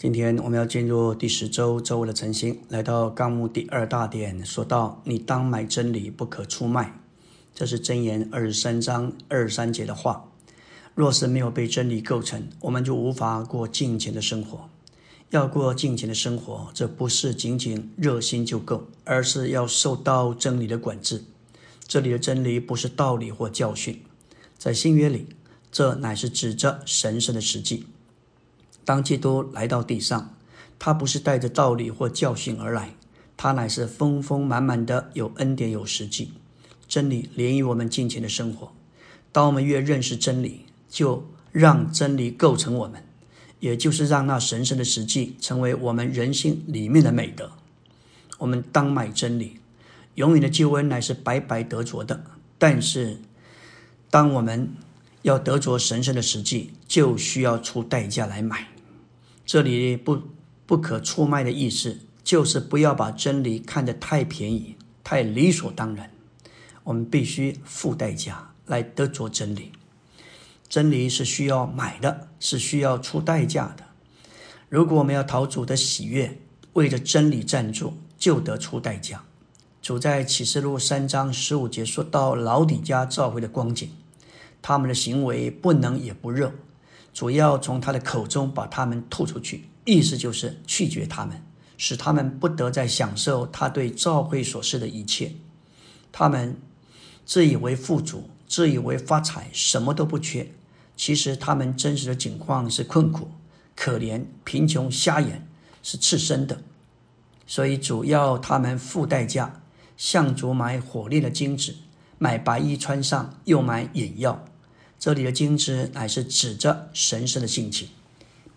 今天我们要进入第十周周五的晨星，来到纲目第二大点，说到你当买真理，不可出卖。这是箴言二十三章二十三节的话。若是没有被真理构成，我们就无法过敬虔的生活。要过敬虔的生活，这不是仅仅热心就够，而是要受到真理的管制。这里的真理不是道理或教训，在新约里，这乃是指着神圣的实际。当基督来到地上，他不是带着道理或教训而来，他乃是丰丰满满的有恩典有实际。真理连于我们金钱的生活。当我们越认识真理，就让真理构成我们，也就是让那神圣的实际成为我们人性里面的美德。我们当买真理，永远的救恩乃是白白得着的。但是，当我们要得着神圣的实际，就需要出代价来买。这里不不可出卖的意思，就是不要把真理看得太便宜、太理所当然。我们必须付代价来得着真理。真理是需要买的，是需要出代价的。如果我们要讨主的喜悦，为着真理站住，就得出代价。主在启示录三章十五节说到老底家召会的光景。他们的行为不能也不热，主要从他的口中把他们吐出去，意思就是拒绝他们，使他们不得再享受他对教会所示的一切。他们自以为富足，自以为发财，什么都不缺，其实他们真实的境况是困苦、可怜、贫穷、瞎眼，是赤身的。所以主要他们付代价，向主买火炼的金子，买白衣穿上，又买眼药。这里的金子乃是指着神圣的性情，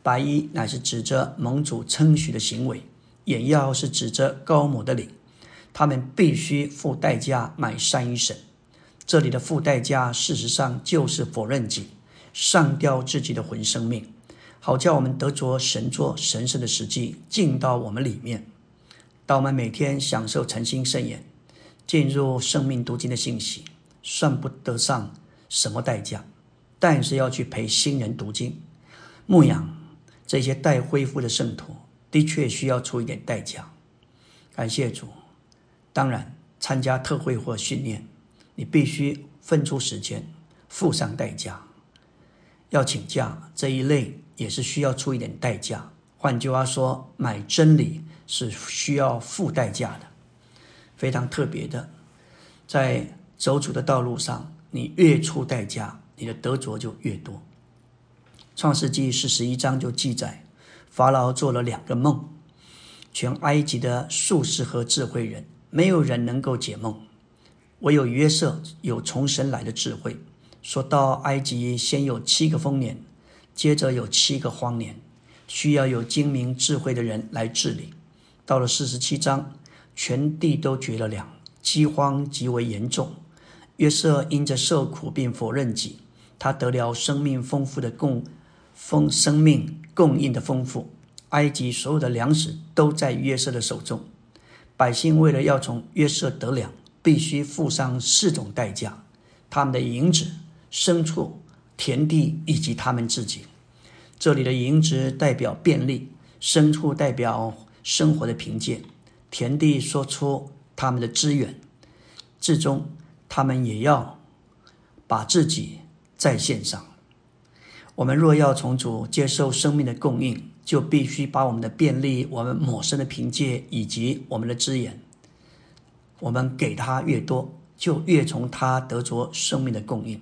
白衣乃是指着盟主称许的行为，眼药是指着高某的脸。他们必须付代价买善一神。这里的付代价，事实上就是否认己，上吊自己的魂生命，好叫我们得着神作神圣的实际进到我们里面。当我们每天享受诚心圣言，进入生命读经的信息，算不得上什么代价。但是要去陪新人读经、牧养这些待恢复的圣徒，的确需要出一点代价。感谢主。当然，参加特会或训练，你必须分出时间，付上代价。要请假这一类也是需要出一点代价。换句话说，买真理是需要付代价的，非常特别的。在走主的道路上，你越出代价。你的得着就越多。创世纪四十一章就记载，法老做了两个梦，全埃及的术士和智慧人没有人能够解梦，唯有约瑟有从神来的智慧。说到埃及先有七个丰年，接着有七个荒年，需要有精明智慧的人来治理。到了四十七章，全地都绝了粮，饥荒极为严重。约瑟因着受苦并否认己。他得了生命丰富的供丰生命供应的丰富，埃及所有的粮食都在约瑟的手中。百姓为了要从约瑟得粮，必须付上四种代价：他们的银子、牲畜、田地以及他们自己。这里的银子代表便利，牲畜代表生活的贫贱，田地说出他们的资源。最终，他们也要把自己。在线上，我们若要从主接受生命的供应，就必须把我们的便利、我们抹生的凭借以及我们的资源，我们给他越多，就越从他得着生命的供应。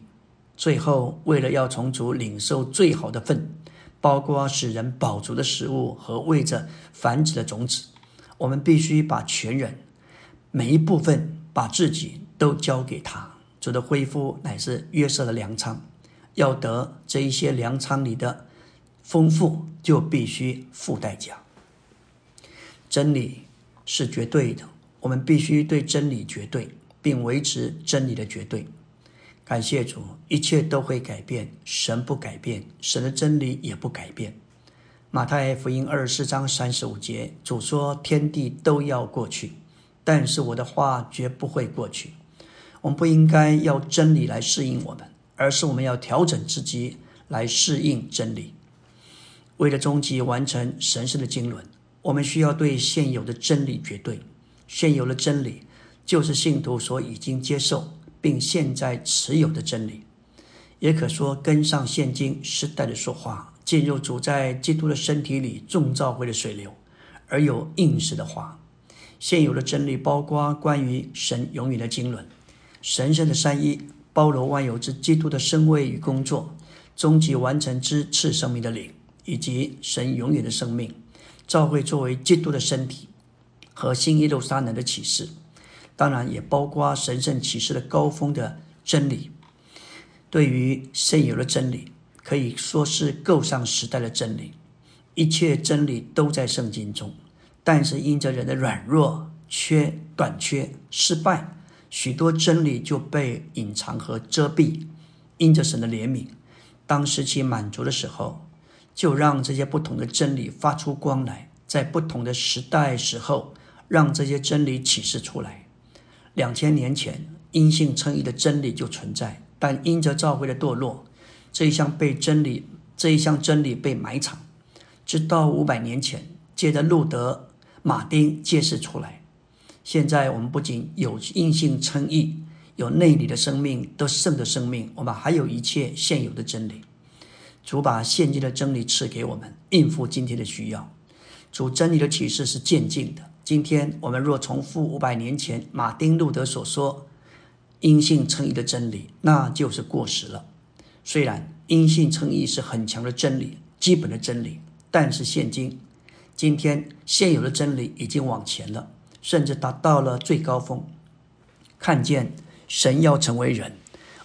最后，为了要从主领受最好的份，包括使人饱足的食物和为着繁殖的种子，我们必须把全人每一部分把自己都交给他。主的恢复乃是约瑟的粮仓。要得这一些粮仓里的丰富，就必须付代价。真理是绝对的，我们必须对真理绝对，并维持真理的绝对。感谢主，一切都会改变，神不改变，神的真理也不改变。马太福音二十四章三十五节，主说：“天地都要过去，但是我的话绝不会过去。”我们不应该要真理来适应我们。而是我们要调整自己来适应真理。为了终极完成神圣的经纶，我们需要对现有的真理绝对。现有的真理就是信徒所已经接受并现在持有的真理，也可说跟上现今时代的说话，进入主在基督的身体里众召会的水流，而有应时的话。现有的真理包括关于神永远的经纶、神圣的三一、包罗万有之基督的身位与工作、终极完成之次生命的灵，以及神永远的生命。召会作为基督的身体。和新耶路撒冷的启示，当然也包括神圣启示的高峰的真理。对于现有的真理，可以说是够上时代的真理。一切真理都在圣经中，但是因着人的软弱、缺、短缺、失败，许多真理就被隐藏和遮蔽。因着神的怜悯，当时期满足的时候，就让这些不同的真理发出光来，在不同的时代时候。让这些真理启示出来。两千年前，因信称义的真理就存在，但因着教会的堕落，这一项被真理这一项真理被埋藏，直到五百年前，借着路德、马丁揭示出来。现在我们不仅有因信称义，有内里的生命得胜的生命，我们还有一切现有的真理。主把现今的真理赐给我们，应付今天的需要。主真理的启示是渐进的。今天我们若重复五百年前马丁路德所说“因信称义”的真理，那就是过时了。虽然因信称义是很强的真理、基本的真理，但是现今今天现有的真理已经往前了，甚至达到了最高峰。看见神要成为人，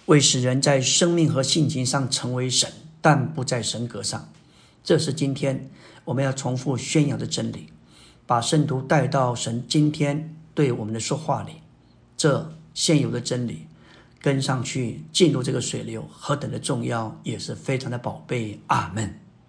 为使人在生命和性情上成为神，但不在神格上。这是今天我们要重复宣扬的真理。把圣徒带到神今天对我们的说话里，这现有的真理跟上去进入这个水流，何等的重要，也是非常的宝贝。阿门。